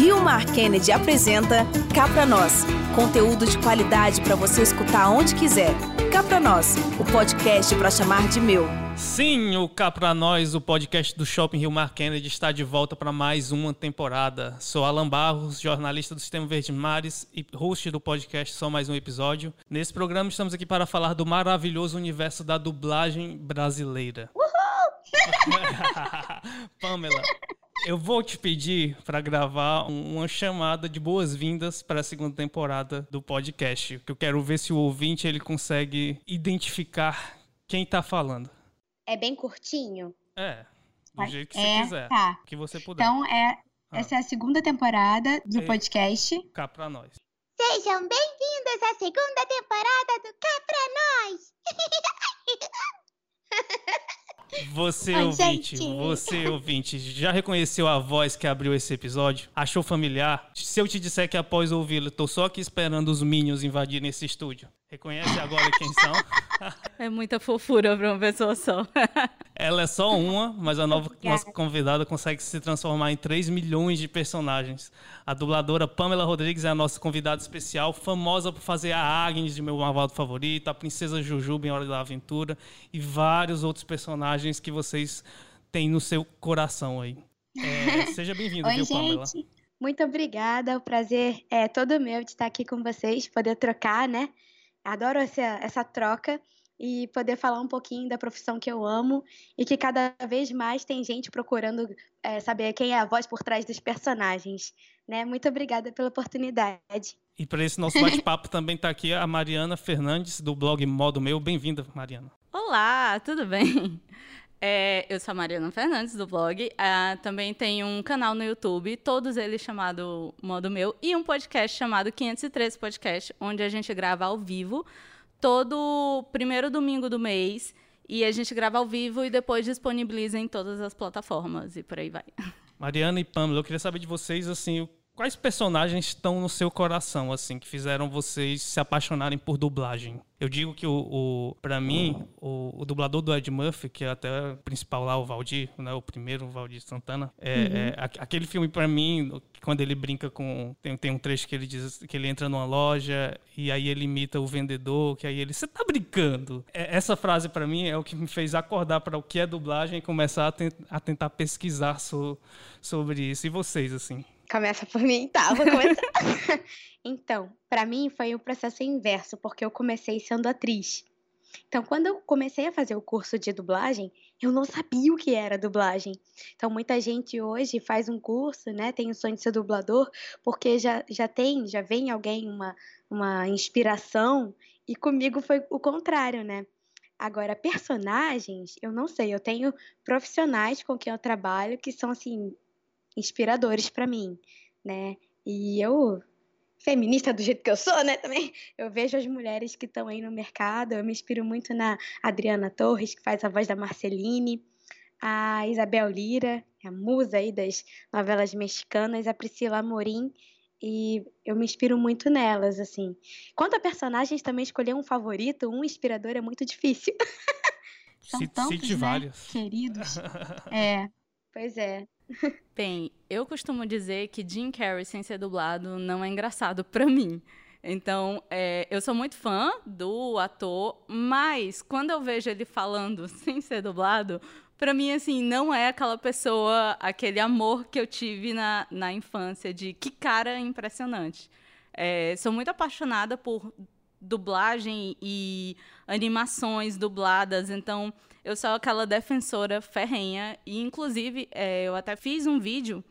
Rio Mar Kennedy apresenta Cá Pra Nós. Conteúdo de qualidade para você escutar onde quiser. Cá Pra Nós, o podcast para chamar de meu. Sim, o Cá Pra Nós, o podcast do Shopping Rio Mar Kennedy, está de volta para mais uma temporada. Sou Alan Barros, jornalista do Sistema Verde Mares e host do podcast Só Mais Um Episódio. Nesse programa estamos aqui para falar do maravilhoso universo da dublagem brasileira. Uhul! Pamela, eu vou te pedir para gravar uma chamada de boas-vindas para a segunda temporada do podcast, que eu quero ver se o ouvinte ele consegue identificar quem está falando. É bem curtinho? É, do jeito que é, você quiser, tá. que você puder. Então é ah. essa é a segunda temporada do podcast. Cá para nós. Sejam bem-vindos à segunda temporada do Cá pra nós. Você ouvinte, gente. você ouvinte, já reconheceu a voz que abriu esse episódio? Achou familiar? Se eu te disser que após ouvi-lo, tô só aqui esperando os Minions invadirem esse estúdio. Reconhece agora quem são? É muita fofura para uma pessoa só. Ela é só uma, mas a nova nossa convidada consegue se transformar em 3 milhões de personagens. A dubladora Pamela Rodrigues é a nossa convidada especial, famosa por fazer a Agnes de meu Marvaldo favorito, a Princesa Jujuba em Hora da Aventura e vários outros personagens que vocês têm no seu coração aí. É, seja bem-vinda, viu, gente. Pamela? Muito obrigada, o prazer é todo meu de estar aqui com vocês, poder trocar, né? Adoro essa, essa troca e poder falar um pouquinho da profissão que eu amo e que cada vez mais tem gente procurando é, saber quem é a voz por trás dos personagens. Né? Muito obrigada pela oportunidade. E para esse nosso bate-papo também está aqui a Mariana Fernandes, do blog Modo Meu. Bem-vinda, Mariana. Olá, tudo bem? É, eu sou a Mariana Fernandes, do blog. Uh, também tenho um canal no YouTube, todos eles chamado Modo Meu, e um podcast chamado 513 Podcast, onde a gente grava ao vivo todo primeiro domingo do mês. E a gente grava ao vivo e depois disponibiliza em todas as plataformas e por aí vai. Mariana e Pamela, eu queria saber de vocês, assim, quais personagens estão no seu coração, assim, que fizeram vocês se apaixonarem por dublagem? Eu digo que o, o para mim, o, o, dublador do Ed Murphy, que é até o principal lá, o Valdir, né, o primeiro, o Valdir Santana, é, uhum. é aquele filme para mim, quando ele brinca com tem, tem um trecho que ele diz que ele entra numa loja e aí ele imita o vendedor, que aí ele, você tá brincando? É, essa frase para mim é o que me fez acordar para o que é dublagem e começar a, a tentar pesquisar so, sobre isso. E vocês, assim? Começa por mim, tá? Vou começar. então, para mim foi um processo inverso, porque eu comecei sendo atriz. Então, quando eu comecei a fazer o curso de dublagem, eu não sabia o que era dublagem. Então, muita gente hoje faz um curso, né? Tem o sonho de ser dublador, porque já, já tem, já vem alguém, uma, uma inspiração, e comigo foi o contrário, né? Agora, personagens, eu não sei, eu tenho profissionais com quem eu trabalho que são, assim, inspiradores para mim, né? E eu, feminista do jeito que eu sou, né, também, eu vejo as mulheres que estão aí no mercado, eu me inspiro muito na Adriana Torres, que faz a voz da Marceline, a Isabel Lira, a musa aí das novelas mexicanas, a Priscila Amorim, e eu me inspiro muito nelas, assim. Quanto a personagens, também escolher um favorito, um inspirador é muito difícil. São cite, tantos, cite né, vários. queridos. é, pois é. Bem, eu costumo dizer que Jim Carrey sem ser dublado não é engraçado para mim. Então, é, eu sou muito fã do ator, mas quando eu vejo ele falando sem ser dublado, para mim, assim, não é aquela pessoa, aquele amor que eu tive na, na infância, de que cara impressionante. É, sou muito apaixonada por dublagem e animações dubladas, então eu sou aquela defensora ferrenha. E inclusive é, eu até fiz um vídeo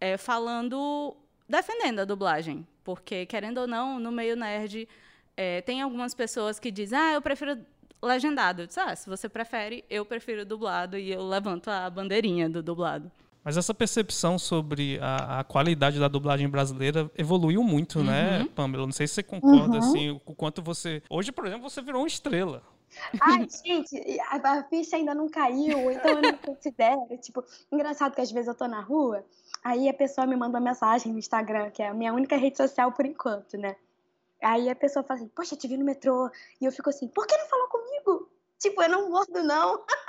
é, falando defendendo a dublagem, porque querendo ou não no meio nerd é, tem algumas pessoas que dizem ah eu prefiro legendado, eu disse, ah, se você prefere eu prefiro dublado. E eu levanto a bandeirinha do dublado. Mas essa percepção sobre a, a, qualidade da dublagem brasileira evoluiu muito, né, uhum. né, Pamela? Não sei se você concorda, uhum. assim, o quanto você... Hoje, por exemplo, você virou uma estrela. Ai, gente, a, ficha ainda não caiu, então eu não considero. Tipo, engraçado que às vezes eu tô na rua, aí a pessoa me manda uma mensagem no Instagram, que é a minha única rede social por enquanto, né? Aí a pessoa fala assim, poxa, te vi no metrô. E eu fico assim, por que não falou comigo? Tipo, eu não mordo, não.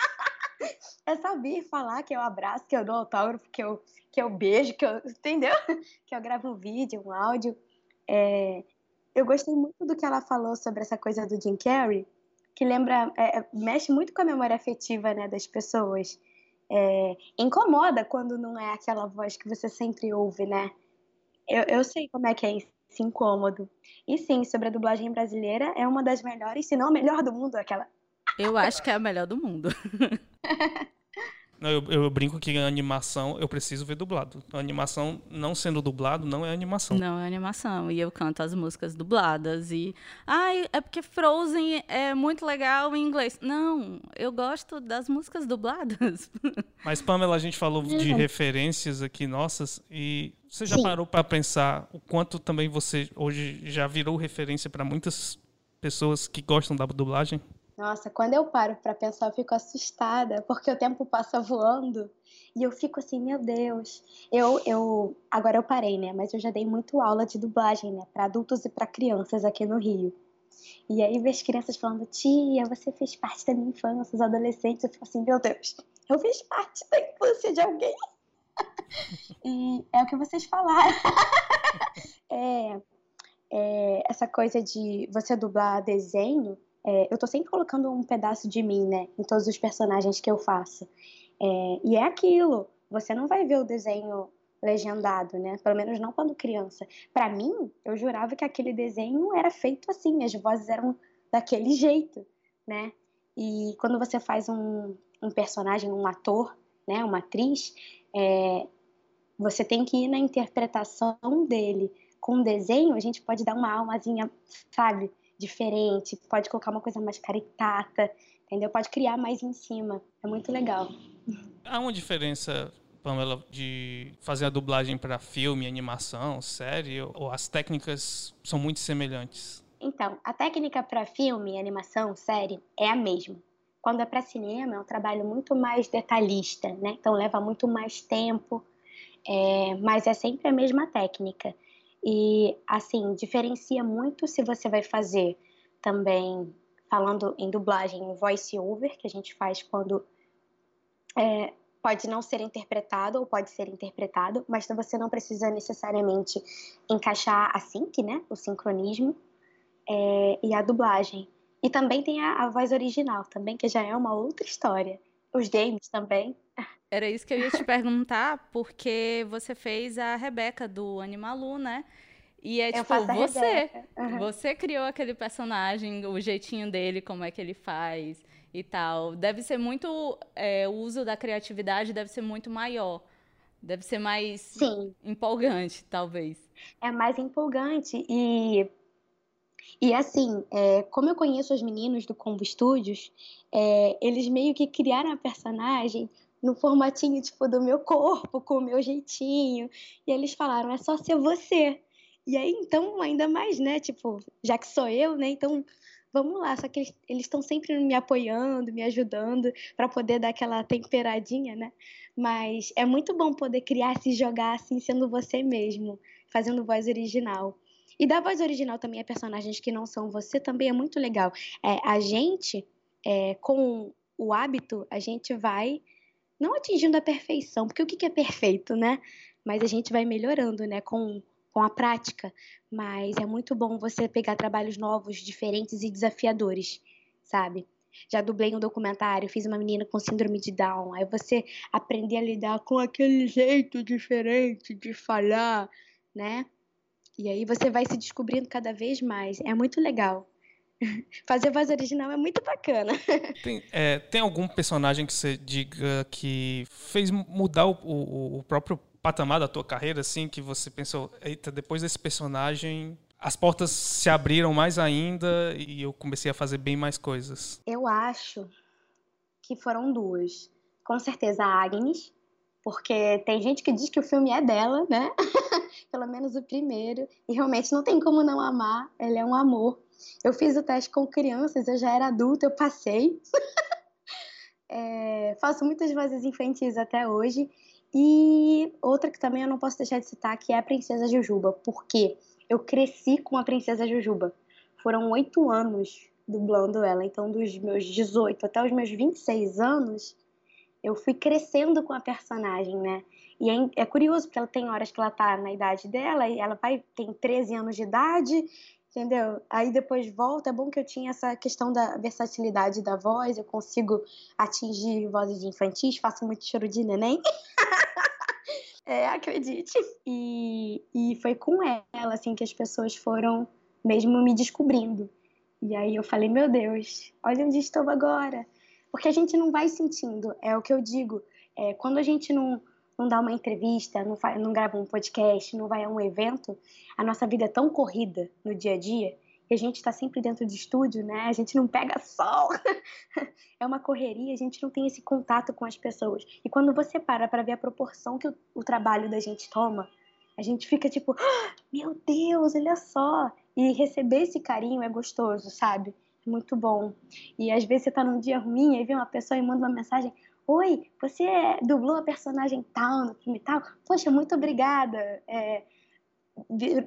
é vir falar que eu abraço, que eu dou autógrafo, que eu, que eu beijo, que eu. Entendeu? Que eu gravo um vídeo, um áudio. É, eu gostei muito do que ela falou sobre essa coisa do Jim Carrey, que lembra, é, mexe muito com a memória afetiva né, das pessoas. É, incomoda quando não é aquela voz que você sempre ouve, né? Eu, eu sei como é que é esse incômodo. E sim, sobre a dublagem brasileira, é uma das melhores, se não a melhor do mundo, aquela. Eu acho que é a melhor do mundo. Não, eu, eu, brinco que a animação eu preciso ver dublado. A animação não sendo dublado não é animação. Não é animação. E eu canto as músicas dubladas. E. Ai, é porque Frozen é muito legal em inglês. Não, eu gosto das músicas dubladas. Mas, Pamela, a gente falou de referências aqui nossas. E você já Sim. parou para pensar o quanto também você hoje já virou referência para muitas pessoas que gostam da dublagem? Nossa, quando eu paro para pensar, eu fico assustada, porque o tempo passa voando e eu fico assim, meu Deus. Eu, eu, agora eu parei, né? Mas eu já dei muito aula de dublagem, né? Para adultos e para crianças aqui no Rio. E aí vejo crianças falando, tia, você fez parte da minha infância, os adolescentes. Eu fico assim, meu Deus, eu fiz parte da infância de alguém. e é o que vocês falaram. é, é, essa coisa de você dublar desenho é, eu tô sempre colocando um pedaço de mim, né, em todos os personagens que eu faço. É, e é aquilo, você não vai ver o desenho legendado, né? Pelo menos não quando criança. Para mim, eu jurava que aquele desenho era feito assim, as vozes eram daquele jeito, né? E quando você faz um, um personagem, um ator, né, uma atriz, é, você tem que ir na interpretação dele. Com o desenho, a gente pode dar uma almazinha, sabe? Diferente, pode colocar uma coisa mais caricata, entendeu? Pode criar mais em cima. É muito legal. Há uma diferença, Pamela, de fazer a dublagem para filme, animação, série, ou as técnicas são muito semelhantes? Então, a técnica para filme, animação, série é a mesma. Quando é para cinema, é um trabalho muito mais detalhista, né? Então leva muito mais tempo, é... mas é sempre a mesma técnica. E, assim, diferencia muito se você vai fazer também, falando em dublagem, em voice-over, que a gente faz quando é, pode não ser interpretado ou pode ser interpretado, mas você não precisa necessariamente encaixar a sync, né, o sincronismo, é, e a dublagem. E também tem a, a voz original, também, que já é uma outra história. Os games também. Era isso que eu ia te perguntar, porque você fez a Rebeca do Animalu, né? E é eu tipo, você. Uhum. Você criou aquele personagem, o jeitinho dele, como é que ele faz e tal. Deve ser muito. É, o uso da criatividade deve ser muito maior. Deve ser mais Sim. empolgante, talvez. É mais empolgante. E, e assim, é, como eu conheço os meninos do Combo Studios, é, eles meio que criaram a personagem no formatinho, tipo, do meu corpo, com o meu jeitinho. E eles falaram, é só ser você. E aí, então, ainda mais, né? Tipo, já que sou eu, né? Então, vamos lá. Só que eles estão sempre me apoiando, me ajudando para poder dar aquela temperadinha, né? Mas é muito bom poder criar, se jogar assim, sendo você mesmo, fazendo voz original. E dar voz original também a personagens que não são você também é muito legal. É, a gente, é, com o hábito, a gente vai não atingindo a perfeição, porque o que é perfeito, né? Mas a gente vai melhorando, né, com, com a prática. Mas é muito bom você pegar trabalhos novos, diferentes e desafiadores, sabe? Já dublei um documentário, fiz uma menina com síndrome de Down. Aí você aprender a lidar com aquele jeito diferente de falar, né? E aí você vai se descobrindo cada vez mais. É muito legal. Fazer voz original é muito bacana. Tem, é, tem algum personagem que você diga que fez mudar o, o, o, próprio patamar da tua carreira, assim, que você pensou, eita, depois desse personagem, as portas se abriram mais ainda e eu comecei a fazer bem mais coisas? Eu acho que foram duas. Com certeza a Agnes, porque tem gente que diz que o filme é dela, né? Pelo menos o primeiro, e realmente não tem como não amar, ele é um amor. Eu fiz o teste com crianças, eu já era adulta, eu passei. é, faço muitas vozes infantis até hoje. E outra que também eu não posso deixar de citar, que é a Princesa Jujuba, porque eu cresci com a Princesa Jujuba. Foram oito anos dublando ela, então dos meus 18 até os meus 26 anos, eu fui crescendo com a personagem, né? E é, é, curioso, porque ela tem horas que ela tá na idade dela, e ela vai, tem 13 anos de idade, entendeu? Aí depois volta. É bom que eu tinha essa questão da versatilidade da voz, eu consigo atingir vozes de infantis, faço muito choro de neném. é, acredite. E, e foi com ela, assim, que as pessoas foram mesmo me descobrindo. E aí eu falei, meu Deus, olha onde estou agora. Porque a gente não vai sentindo, é o que eu digo. É, quando a gente não, não dá uma entrevista, não, faz, não grava um podcast, não vai a um evento, a nossa vida é tão corrida no dia a dia e a gente está sempre dentro de estúdio, né? A gente não pega sol. é uma correria, a gente não tem esse contato com as pessoas. E quando você para para ver a proporção que o, o, trabalho da gente toma, a gente fica tipo, ah, meu Deus, olha só. E receber esse carinho é gostoso, sabe? É muito bom. E às vezes você tá num dia ruim, aí vem uma pessoa e manda uma mensagem: Oi, você dublou a personagem tal no filme tal? Poxa, muito obrigada. É,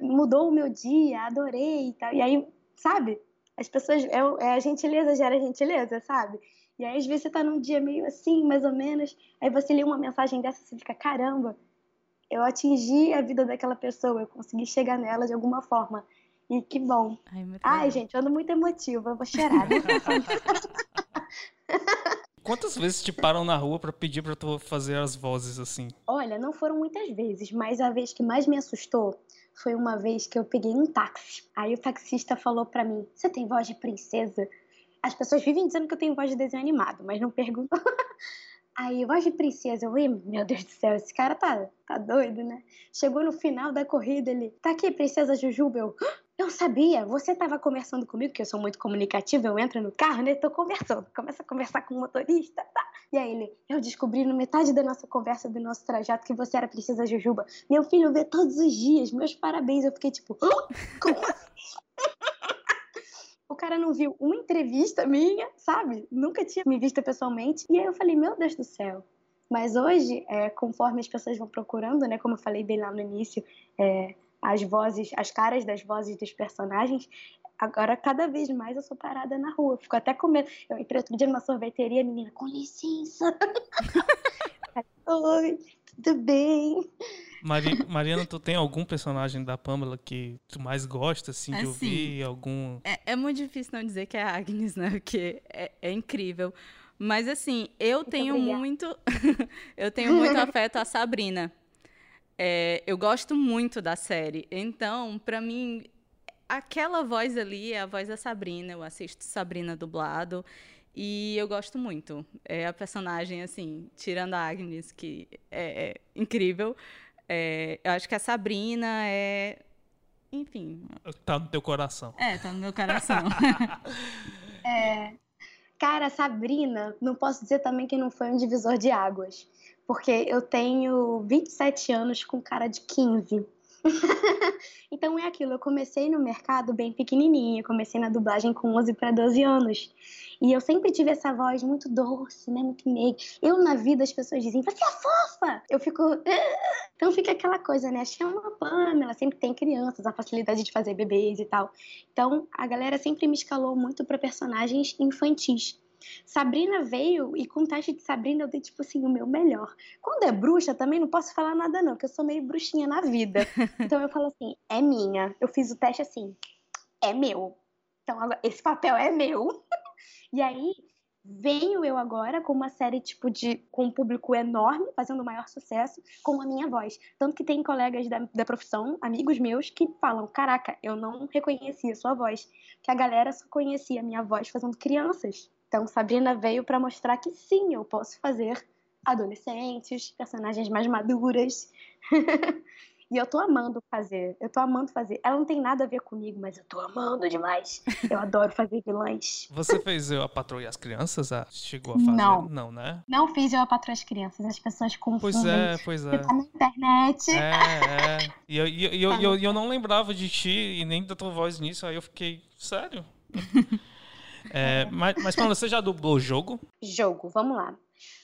mudou o meu dia, adorei e tal. E aí, sabe? As pessoas. É, é, a gentileza gera gentileza, sabe? E aí, às vezes, você tá num dia meio assim, mais ou menos. Aí você lê uma mensagem dessa e você fica: caramba, eu atingi a vida daquela pessoa, eu consegui chegar nela de alguma forma. E que bom. Ai, Ai gente, eu ando muito emotiva, eu vou chorar. Né? Quantas vezes te param na rua para pedir para tu fazer as vozes assim? Olha, não foram muitas vezes, mas a vez que mais me assustou foi uma vez que eu peguei um táxi. Aí o taxista falou para mim: "Você tem voz de princesa?" As pessoas vivem dizendo que eu tenho voz de desenho animado, mas não perguntam. Aí, voz de princesa, eu, meu Deus do céu, esse cara tá, tá doido, né? Chegou no final da corrida, ele, tá aqui, princesa Jujuba, eu, eu sabia, você estava conversando comigo, que eu sou muito comunicativa, eu entro no carro, né? Tô conversando, começa a conversar com o motorista, tá? E aí ele, eu descobri no metade da nossa conversa, do nosso trajeto, que você era princesa Jujuba. Meu filho vê todos os dias, meus parabéns. Eu fiquei tipo, como assim? o cara não viu uma entrevista minha, sabe? Nunca tinha me visto pessoalmente. E aí eu falei, meu Deus do céu. Mas hoje, é, conforme as pessoas vão procurando, né? Como eu falei bem lá no início, é, as vozes, as caras das vozes dos personagens, agora cada vez mais eu sou parada na rua. Fico até com medo. Eu entrei outro dia numa sorveteria, menina, com licença. Oi, tudo bem? Mari, Mariana, tu tem algum personagem da Pamela que tu mais gosta, assim, de assim, ouvir? Algum... É, é, muito difícil não dizer que é a Agnes, né? Porque é, é incrível. Mas, assim, eu muito tenho obrigada. muito... eu tenho muito afeto à Sabrina. É, eu gosto muito da série. Então, para mim, aquela voz ali é a voz da Sabrina. Eu assisto Sabrina dublado. E eu gosto muito. É a personagem, assim, tirando a Agnes, que é, é incrível. É, eu acho que a Sabrina é. Enfim. Tá no teu coração. É, tá no meu coração. é, cara, Sabrina, não posso dizer também que não foi um divisor de águas. Porque eu tenho 27 anos com cara de 15. então é aquilo, eu comecei no mercado bem pequenininha, comecei na dublagem com 11 para 12 anos. E eu sempre tive essa voz muito doce, né, muito meiga. Eu na vida as pessoas dizem: "Você é fofa". Eu fico Então fica aquela coisa, né? Que é uma Pamela, sempre tem crianças, a facilidade de fazer bebês e tal. Então a galera sempre me escalou muito para personagens infantis. Sabrina veio e com o teste de Sabrina eu dei, tipo assim, o meu melhor. Quando é bruxa, também não posso falar nada, não, porque eu sou meio bruxinha na vida. Então eu falo assim, é minha. Eu fiz o teste assim, é meu. Então esse papel é meu. e aí venho eu agora com uma série tipo de com um público enorme, fazendo o maior sucesso com a minha voz. Tanto que tem colegas da, da profissão, amigos meus, que falam: Caraca, eu não reconhecia a sua voz. Que a galera só conhecia a minha voz fazendo crianças. Então, Sabrina veio para mostrar que sim, eu posso fazer adolescentes, personagens mais maduras. e eu tô amando fazer. Eu tô amando fazer. Ela não tem nada a ver comigo, mas eu tô amando demais. Eu adoro fazer vilãs. Você fez eu a Patroa e as Crianças? Ah, chegou a fazer? Não. Não, né? Não fiz eu a Patroa e as Crianças. As pessoas confundem. Pois é, pois é. Tá na internet. É, é. E eu, eu, eu, eu, eu não lembrava de ti e nem da tua voz nisso. Aí eu fiquei, sério? É, mas, mas Paula, você já dublou jogo? Jogo, vamos lá.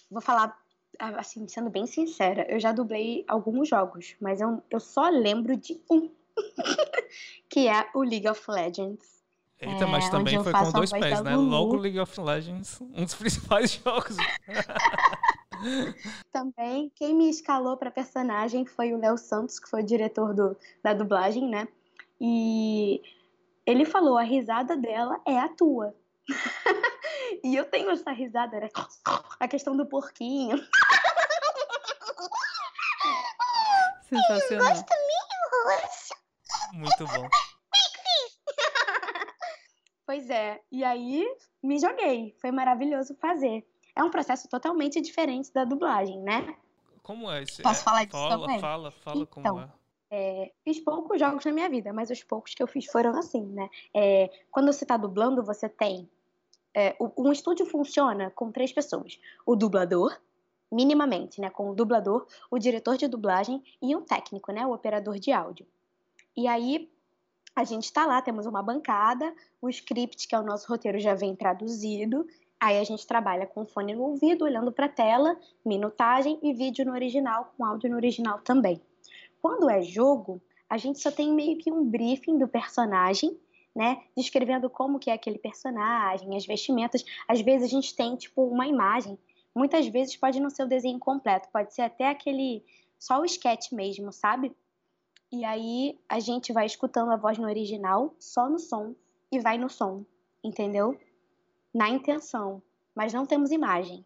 Vou falar, assim, sendo bem sincera, eu já dublei alguns jogos, mas eu, eu só lembro de um, que é o League of Legends. Eita, mas é, também foi com dois pés, né? Logo League of Legends, um dos principais jogos. Também, quem me escalou pra personagem foi o Léo Santos, que foi o diretor do, da dublagem, né? E ele falou: a risada dela é a tua. e eu tenho essa risada, né? A questão do porquinho. Sensacional. Muito bom. Pois é, e aí me joguei. Foi maravilhoso fazer. É um processo totalmente diferente da dublagem, né? Como é esse? Posso é, falar disso fala, também? Fala, fala como Então, é. É, fiz poucos jogos na minha vida, mas os poucos que eu fiz foram assim, né? É, quando você tá dublando, você tem. É, um estúdio funciona com três pessoas: o dublador, minimamente, né? Com o dublador, o diretor de dublagem e um técnico, né? O operador de áudio. E aí a gente tá lá, temos uma bancada, o script, que é o nosso roteiro, já vem traduzido. Aí a gente trabalha com fone no ouvido, olhando para a tela, minutagem e vídeo no original, com áudio no original também. Quando é jogo, a gente só tem meio que um briefing do personagem, né? Descrevendo como que é aquele personagem, as vestimentas. Às vezes a gente tem, tipo, uma imagem. Muitas vezes pode não ser o desenho completo, pode ser até aquele. só o sketch mesmo, sabe? E aí a gente vai escutando a voz no original, só no som, e vai no som, entendeu? Na intenção. Mas não temos imagem.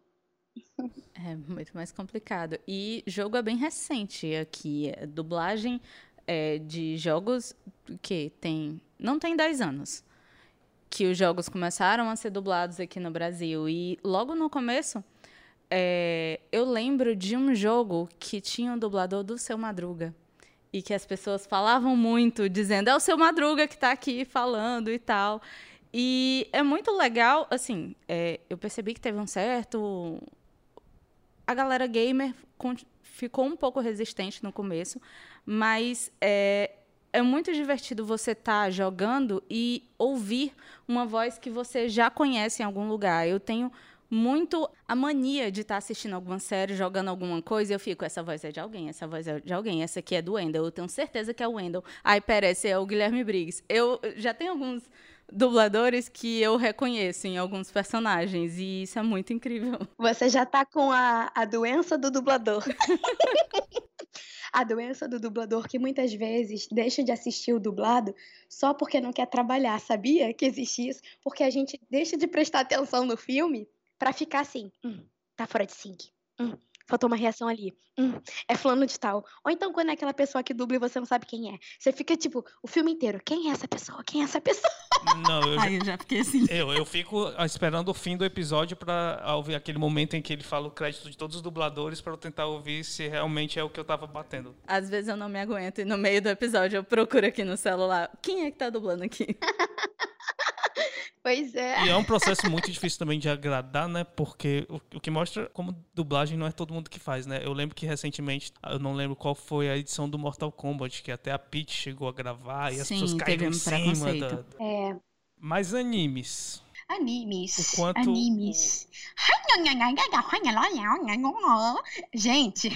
É muito mais complicado. E jogo é bem recente aqui. Dublagem é, de jogos que tem. Não tem 10 anos. Que os jogos começaram a ser dublados aqui no Brasil. E logo no começo, é, eu lembro de um jogo que tinha um dublador do seu Madruga. E que as pessoas falavam muito, dizendo, é o seu Madruga que está aqui falando e tal. E é muito legal, assim, é, eu percebi que teve um certo a galera gamer ficou um pouco resistente no começo, mas é, é muito divertido você estar jogando e ouvir uma voz que você já conhece em algum lugar. Eu tenho muito a mania de estar assistindo alguma série, jogando alguma coisa, e eu fico, essa voz é de alguém, essa voz é de alguém, essa aqui é do Wendell, eu tenho certeza que é o Wendell. Ai, pera, esse é o Guilherme Briggs. Eu já tenho alguns dubladores que eu reconheço em alguns personagens, e isso é muito incrível. Você já tá com a, a doença do dublador. a doença do dublador que muitas vezes deixa de assistir o dublado só porque não quer trabalhar, sabia que existe isso? Porque a gente deixa de prestar atenção no filme pra ficar assim, hum, tá fora de sync. Hum, faltou uma reação ali. Hum, é fulano de tal. Ou então quando é aquela pessoa que dubla e você não sabe quem é. Você fica tipo, o filme inteiro, quem é essa pessoa? Quem é essa pessoa? Não, eu, já- Ai, eu já fiquei assim. eu, eu fico esperando o fim do episódio pra ouvir aquele momento em que ele fala o crédito de todos os dubladores pra eu tentar ouvir se realmente é o que eu tava batendo. Às vezes eu não me aguento e no meio do episódio eu procuro aqui no celular. Quem é que tá dublando aqui? Pois é. E é um processo muito difícil também de agradar, né? Porque o, o que mostra como dublagem não é todo mundo que faz, né? Eu lembro que recentemente, eu não lembro qual foi a edição do Mortal Kombat, que até a Peach chegou a gravar e as Sim, pessoas caíram em cima preconceito. da... É. Mas animes. Animes. O quanto Animes. Gente,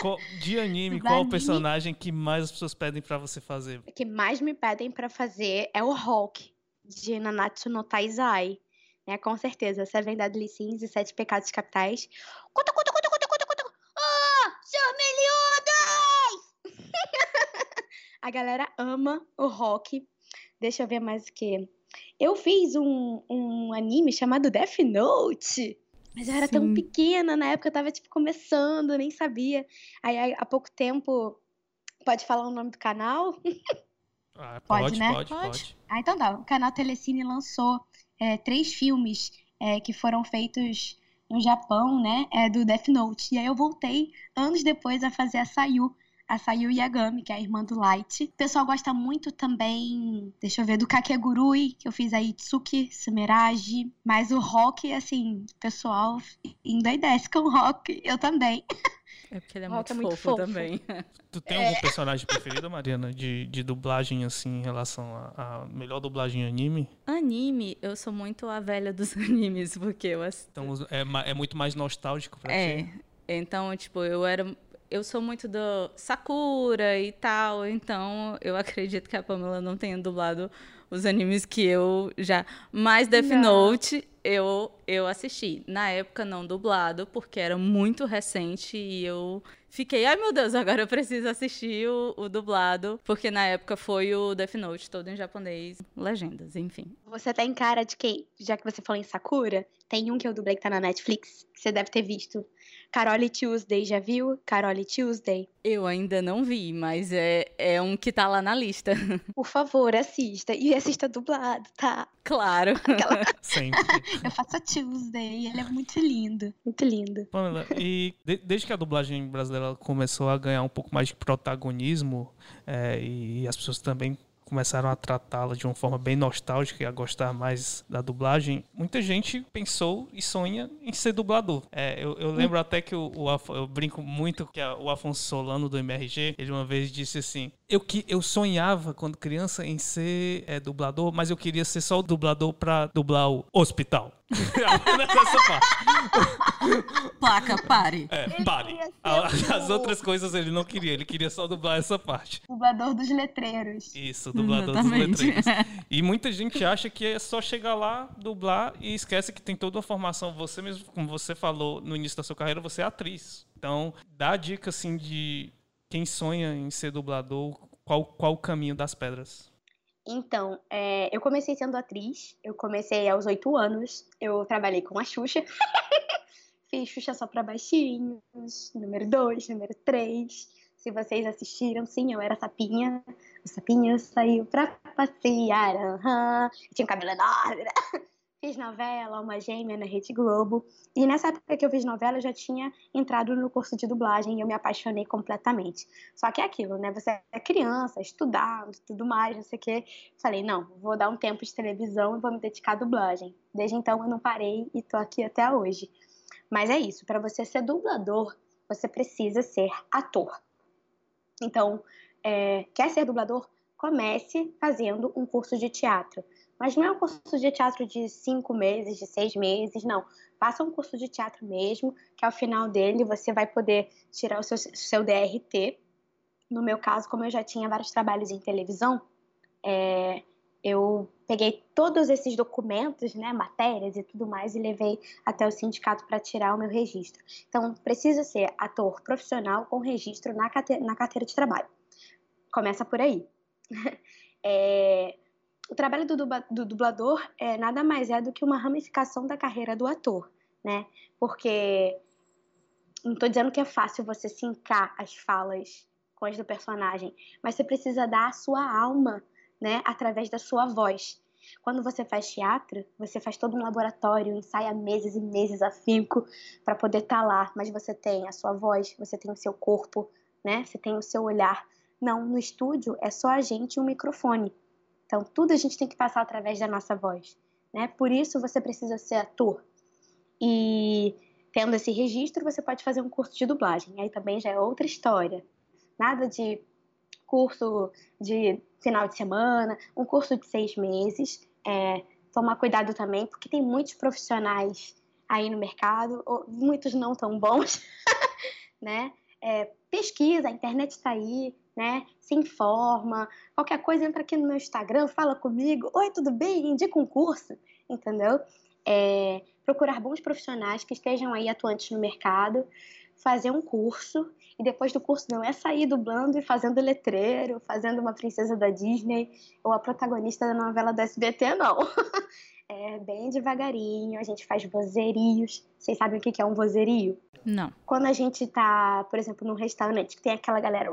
Qual- de anime, qual o personagem que mais as pessoas pedem pra você fazer? O que mais me pedem pra fazer é o Hulk, de Nanatsu no Taizai. Né, com certeza. Seven Deadly Sins e Sete Pecados Capitais. Cutu, cutu, cutu, cutu, cutu, cutu. Ah, seus melhudos! A galera ama o Rock. Deixa eu ver mais o que. Eu fiz um, um anime chamado Death Note. Mas eu era tão Sim. pequena, na época eu tava, tipo, começando, nem sabia. Aí, há pouco tempo. Pode falar o nome do canal? Ah, Pode, pode, né? pode, Pode. pode. Ah, então tá. O canal Telecine lançou é, três filmes é, que foram feitos no Japão, né? É, do Death Note. E aí eu voltei anos depois a fazer a Sayu. A Sayu Yagami, que é a irmã do Light. O pessoal gosta muito também, deixa eu ver, do Kakegurui, que eu fiz a Itsuki, Sumeragi. Mas o rock, assim, o pessoal endoidece com o rock. Eu também. É porque ele é muito, é muito fofo, fofo. também. Tu tem algum personagem preferido, Mariana, de, de dublagem, assim, em relação à à melhor dublagem em anime? Anime, eu sou muito a velha dos animes, porque eu ass- Então é, é muito mais nostálgico pra É. ti? Então, tipo, eu era. eu sou muito do Sakura e tal, então eu acredito que a Pamela não tenha dublado os animes que eu já. Mas Death não. Note eu, eu assisti. Na época não dublado, porque era muito recente e eu fiquei, ai meu Deus, agora eu preciso assistir o, o, dublado, porque na época foi o Death Note todo em japonês, legendas, enfim. Você tem cara de quem, já que você falou em Sakura, tem um que eu dublei que tá na Netflix, que você deve ter visto. Carole Tuesday, já viu? Carole Tuesday. Eu ainda não vi, mas é, é um que tá lá na lista. Por favor, assista. E assista dublado, tá? Claro. Aquela... Sempre. Eu faço a Tuesday, ele é muito lindo. Muito lindo. Pamela, e de, desde que a dublagem brasileira começou a ganhar um pouco mais de protagonismo, é, e as pessoas também começaram a tratá-la de uma forma bem nostálgica e a gostar mais da dublagem, muita gente pensou e sonha em ser dublador. É, eu, eu, lembro até que o, o, eu brinco muito que a, o Afonso Solano do MRG, ele uma vez disse assim: eu que eu sonhava quando criança em ser é, dublador, mas eu queria ser só o dublador para dublar o hospital. Essa parte. Placa, pare. É, pare. As outras coisas ele não queria, ele queria só dublar essa parte. Dublador dos letreiros. Isso, dublador Exatamente. dos letreiros. E muita gente acha que é só chegar lá, dublar e esquece que tem toda uma formação. Você mesmo, como você falou no início da sua carreira, você é atriz. Então, dá a dica assim de quem sonha em ser dublador, qual, qual o caminho das pedras? Então, é, eu comecei sendo atriz, eu comecei aos oito anos, eu trabalhei com a Xuxa, fiz Xuxa só para baixinhos, número dois, número três. Se vocês assistiram, sim, eu era sapinha, o sapinho saiu pra passear, uhum. tinha um cabelo enorme, né? Fiz novela, Uma Gêmea na Rede Globo. E nessa época que eu fiz novela, eu já tinha entrado no curso de dublagem e eu me apaixonei completamente. Só que é aquilo, né? Você é criança, estudando, tudo mais, não sei o quê. Falei, não, vou dar um tempo de televisão e vou me dedicar à dublagem. Desde então eu não parei e tô aqui até hoje. Mas é isso, para você ser dublador, você precisa ser ator. Então, é, quer ser dublador? Comece fazendo um curso de teatro. Mas não é um curso de teatro de cinco meses, de seis meses, não. Faça um curso de teatro mesmo, que ao final dele você vai poder tirar o seu, seu DRT. No meu caso, como eu já tinha vários trabalhos em televisão, é, eu peguei todos esses documentos, né, matérias e tudo mais, e levei até o sindicato para tirar o meu registro. Então, precisa ser ator profissional com registro na, na carteira de trabalho. Começa por aí. é, o trabalho do, do dublador é nada mais é do que uma ramificação da carreira do ator, né? Porque não estou dizendo que é fácil você sincar as falas com as do personagem, mas você precisa dar a sua alma, né, através da sua voz. Quando você faz teatro, você faz todo um laboratório, ensaia meses e meses a finco para poder estar tá lá, mas você tem a sua voz, você tem o seu corpo, né? Você tem o seu olhar. Não, no estúdio é só a gente e um microfone. Então, tudo a gente tem que passar através da nossa voz. Né? Por isso, você precisa ser ator. E tendo esse registro, você pode fazer um curso de dublagem. Aí também já é outra história. Nada de curso de final de semana, um curso de seis meses. É, tomar cuidado também, porque tem muitos profissionais aí no mercado, muitos não tão bons, né? É, pesquisa, a internet está aí, né? Se informa. Qualquer coisa, entra aqui no meu Instagram, fala comigo. Oi, tudo bem? Indica um curso, entendeu? É, procurar bons profissionais que estejam aí atuantes no mercado, fazer um curso e depois do curso não é sair dublando e fazendo letreiro, fazendo uma princesa da Disney ou a protagonista da novela do SBT, não. É bem devagarinho, a gente faz vozerios. Vocês sabem o que é um vozerio? Não. Quando a gente tá, por exemplo, num restaurante que tem aquela galera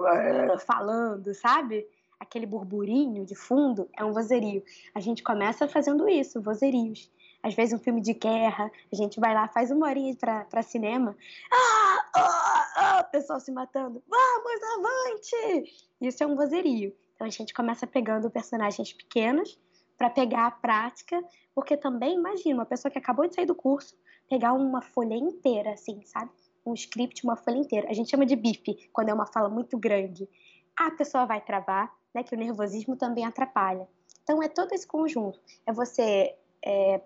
falando, sabe? Aquele burburinho de fundo, é um vozerio. A gente começa fazendo isso, vozerios. Às vezes um filme de guerra, a gente vai lá, faz uma horinha pra, pra cinema. Ah, ah, ah, o pessoal se matando. Vamos, avante! Isso é um vozerio. Então a gente começa pegando personagens pequenos para pegar a prática, porque também, imagina, uma pessoa que acabou de sair do curso, pegar uma folha inteira, assim, sabe? Um script, uma folha inteira. A gente chama de bife, quando é uma fala muito grande. A pessoa vai travar, né? Que o nervosismo também atrapalha. Então, é todo esse conjunto. É você é,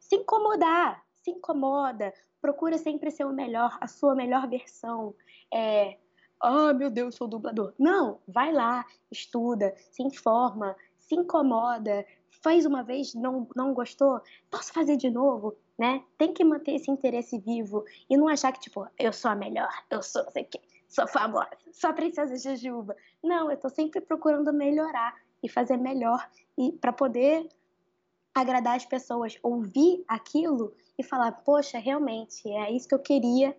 se incomodar, se incomoda, procura sempre ser o melhor, a sua melhor versão. É, ah, oh, meu Deus, sou dublador. Não, vai lá, estuda, se informa, se incomoda, faz uma vez, não, não gostou, posso fazer de novo, né? Tem que manter esse interesse vivo e não achar que, tipo, eu sou a melhor, eu sou, sei que, sou famosa, sou a princesa Jujuba. Não, eu tô sempre procurando melhorar e fazer melhor e para poder agradar as pessoas, ouvir aquilo e falar, poxa, realmente, é isso que eu queria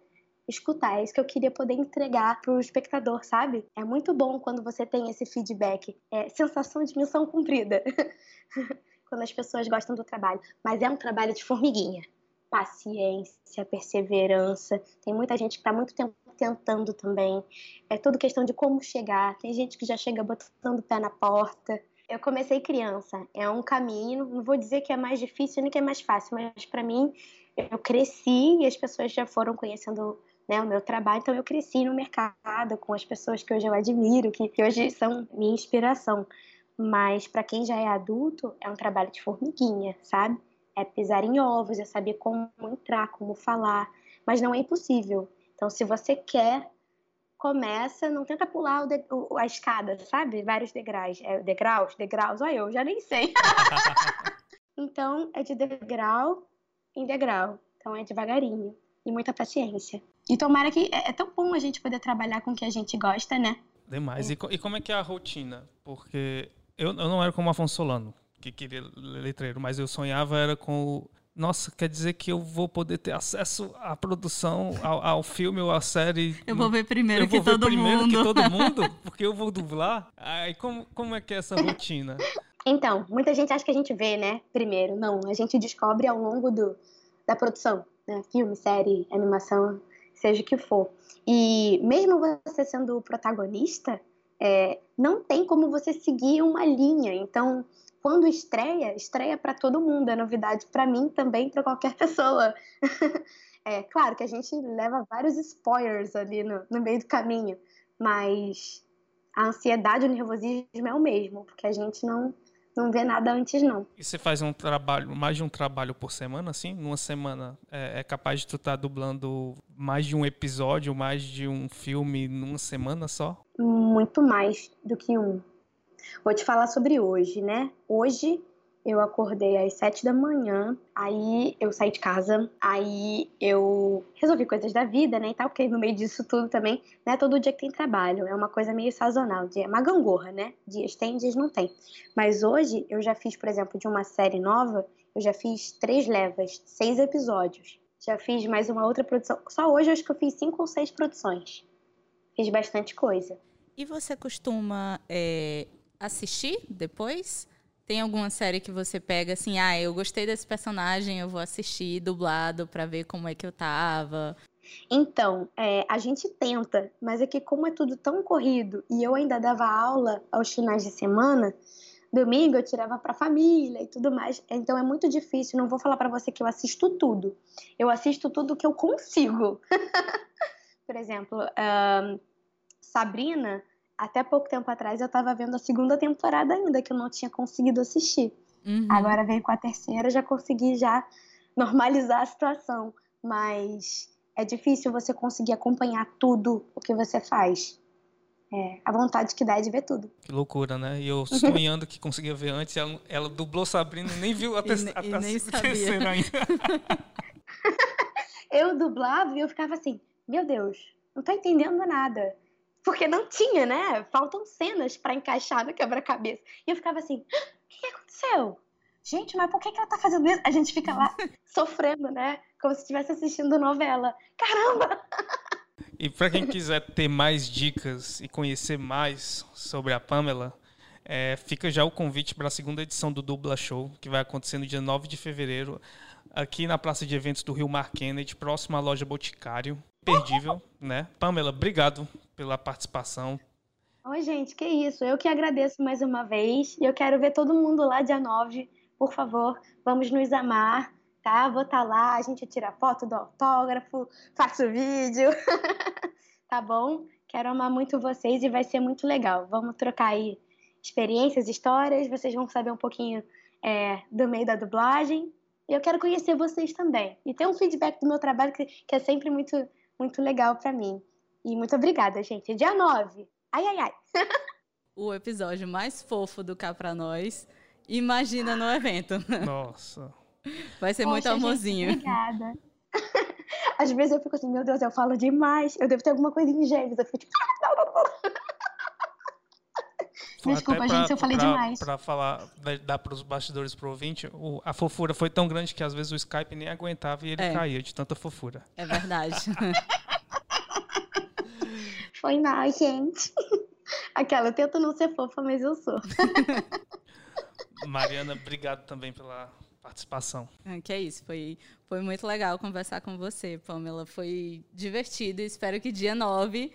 escutar, é isso que eu queria poder entregar para o espectador, sabe? É muito bom quando você tem esse feedback, é sensação de missão cumprida, quando as pessoas gostam do trabalho. Mas é um trabalho de formiguinha, paciência, perseverança. Tem muita gente que está muito tempo tentando também. É tudo questão de como chegar. Tem gente que já chega botando o pé na porta. Eu comecei criança, é um caminho, não vou dizer que é mais difícil nem que é mais fácil, mas para mim eu cresci e as pessoas já foram conhecendo né, o meu trabalho, então eu cresci no mercado com as pessoas que hoje eu admiro, que, que hoje são minha inspiração. Mas para quem já é adulto, é um trabalho de formiguinha, sabe? É pisar em ovos, é saber como entrar, como falar, mas não é impossível. Então, se você quer, começa, não tenta pular o de, o, a escada, sabe? Vários degraus. É, degraus, degraus, olha, eu já nem sei. então, é de degrau em degrau. Então, é devagarinho e muita paciência. E tomara que. É, é tão bom a gente poder trabalhar com o que a gente gosta, né? Demais. É. E, e, como é que é a rotina? Porque eu, eu não era como Afonso Solano, que queria letreiro, mas eu sonhava era com o nossa, quer dizer que eu vou poder ter acesso à produção, ao, ao filme ou à série. Eu vou ver primeiro eu que todo primeiro mundo. que todo mundo, porque eu vou dublar. Aí como, como é que é essa rotina? Então, muita gente acha que a gente vê, né? Primeiro, não. A gente descobre ao longo do, da produção, né? Filme, série, animação, seja o que for. E mesmo você sendo o protagonista, é, não tem como você seguir uma linha. Então, quando estreia, estreia para todo mundo, é novidade para mim também, para qualquer pessoa. é claro que a gente leva vários spoilers ali no, no meio do caminho, mas a ansiedade e o nervosismo é o mesmo, porque a gente não não vê nada antes, não. E você faz um trabalho, mais de um trabalho por semana, assim? Numa semana é, é capaz de tu estar tá dublando mais de um episódio, mais de um filme numa semana só? Muito mais do que um. Vou te falar sobre hoje, né? Hoje eu acordei às sete da manhã, aí eu saí de casa, aí eu resolvi coisas da vida, né, e tal, porque no meio disso tudo também, né, todo dia que tem trabalho, é uma coisa meio sazonal, é uma gangorra, né, dias tem, dias não tem. Mas hoje eu já fiz, por exemplo, de uma série nova, eu já fiz três levas, seis episódios. Já fiz mais uma outra produção. Só hoje eu acho que eu fiz cinco ou seis produções. Fiz bastante coisa. E você costuma é, assistir depois? Tem alguma série que você pega assim, ah, eu gostei desse personagem, eu vou assistir dublado para ver como é que eu tava? Então, é, a gente tenta, mas é que como é tudo tão corrido e eu ainda dava aula aos finais de semana, domingo eu tirava para família e tudo mais, então é muito difícil. Não vou falar para você que eu assisto tudo, eu assisto tudo que eu consigo. Por exemplo, uh, Sabrina até pouco tempo atrás eu estava vendo a segunda temporada ainda, que eu não tinha conseguido assistir. Uhum. Agora veio com a terceira, já consegui já normalizar a situação. Mas é difícil você conseguir acompanhar tudo o que você faz. É, a vontade que dá é de ver tudo. Que loucura, né? E eu sonhando que conseguia ver antes, ela, ela dublou Sabrina e nem viu a, te e, a, a, nem terceira ainda. eu dublava e eu ficava assim, meu Deus, não tô entendendo nada porque não tinha, né? Faltam cenas para encaixar no quebra-cabeça. E eu ficava assim: ah, o que, aconteceu? Gente, mas por que, que ela tá fazendo isso? A gente fica lá sofrendo, né? Como se estivesse assistindo novela. Caramba! E para quem quiser ter mais dicas e conhecer mais sobre a Pamela, é, fica já o convite para a segunda edição do Dubla Show, que vai acontecer no dia 9 de fevereiro, aqui na Praça de Eventos do Rio Mar Kennedy, próximo à loja Boticário. Perdível, né? Pamela, obrigado pela participação. Oi, gente, que isso. Eu que agradeço mais uma vez. E eu quero ver todo mundo lá dia 9. Por favor, vamos nos amar, tá? Vou estar tá lá, a gente tira foto do autógrafo, faço vídeo. tá bom? Quero amar muito vocês e vai ser muito legal. Vamos trocar aí experiências, histórias. Vocês vão saber um pouquinho é, do meio da dublagem. E eu quero conhecer vocês também. E ter um feedback do meu trabalho que, que é sempre muito, muito legal para mim. E muito obrigada, gente. Dia 9. Ai, ai, ai. o episódio mais fofo do Cá Pra Nós. Imagina no evento. Nossa. Vai ser Poxa, muito amorzinho. Gente, obrigada. Às vezes eu fico assim, meu Deus, eu falo demais. Eu devo ter alguma coisa em gêmeos. Eu fico tipo. Desculpa, pra, gente, se eu falei pra, demais. Pra falar, dar para os bastidores pro ouvinte, o, a fofura foi tão grande que às vezes o Skype nem aguentava e ele é. caía de tanta fofura. É verdade. foi mal, gente. Aquela, eu tento não ser fofa, mas eu sou. Mariana, obrigado também pela participação. É, que é isso, foi, foi muito legal conversar com você, Pamela. Foi divertido. Espero que dia 9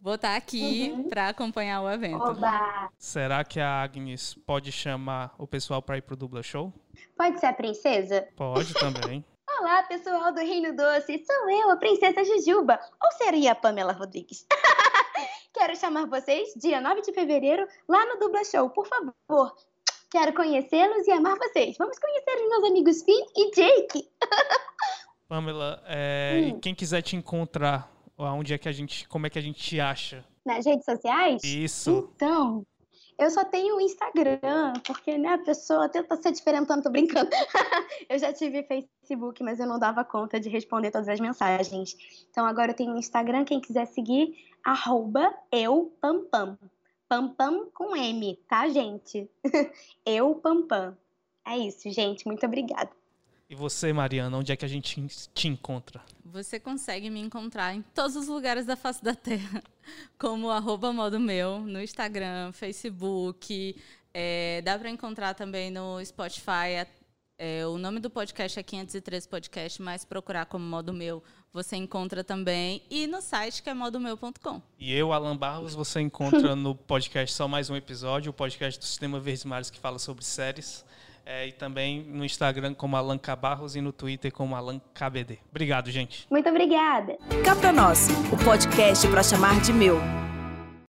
vou estar aqui uhum. para acompanhar o evento. Oba. Será que a Agnes pode chamar o pessoal para ir pro Dubla Show? Pode ser a princesa? Pode também. Olá, pessoal do Reino Doce. Sou eu, a princesa Jujuba. Ou seria a Pamela Rodrigues? Quero chamar vocês dia 9 de fevereiro lá no Dubla Show. Por favor, Quero conhecê-los e amar vocês. Vamos conhecer os meus amigos Finn e Jake. Pamela, é, hum. quem quiser te encontrar, onde é que a gente, como é que a gente te acha? Nas redes sociais? Isso. Então, eu só tenho Instagram, porque né, a pessoa tenta ser diferentando, tô brincando. eu já tive Facebook, mas eu não dava conta de responder todas as mensagens. Então agora eu tenho Instagram, quem quiser seguir, arroba eupampam. Pampam com M, tá, gente? Eu, Pampam. É isso, gente. Muito obrigada. E você, Mariana, onde é que a gente te encontra? Você consegue me encontrar em todos os lugares da face da Terra, como arroba modo meu, no Instagram, Facebook. É, dá para encontrar também no Spotify. É, o nome do podcast é 503 Podcast, mas procurar como modo meu você encontra também. E no site que é modomeu.com. E eu, Alan Barros, você encontra no podcast Só Mais Um Episódio, o podcast do Sistema Verdes Mares que fala sobre séries. É, e também no Instagram como Alan Cabarros e no Twitter como Alan KBD. Obrigado, gente. Muito obrigada. Cá pra nós, o podcast para chamar de meu.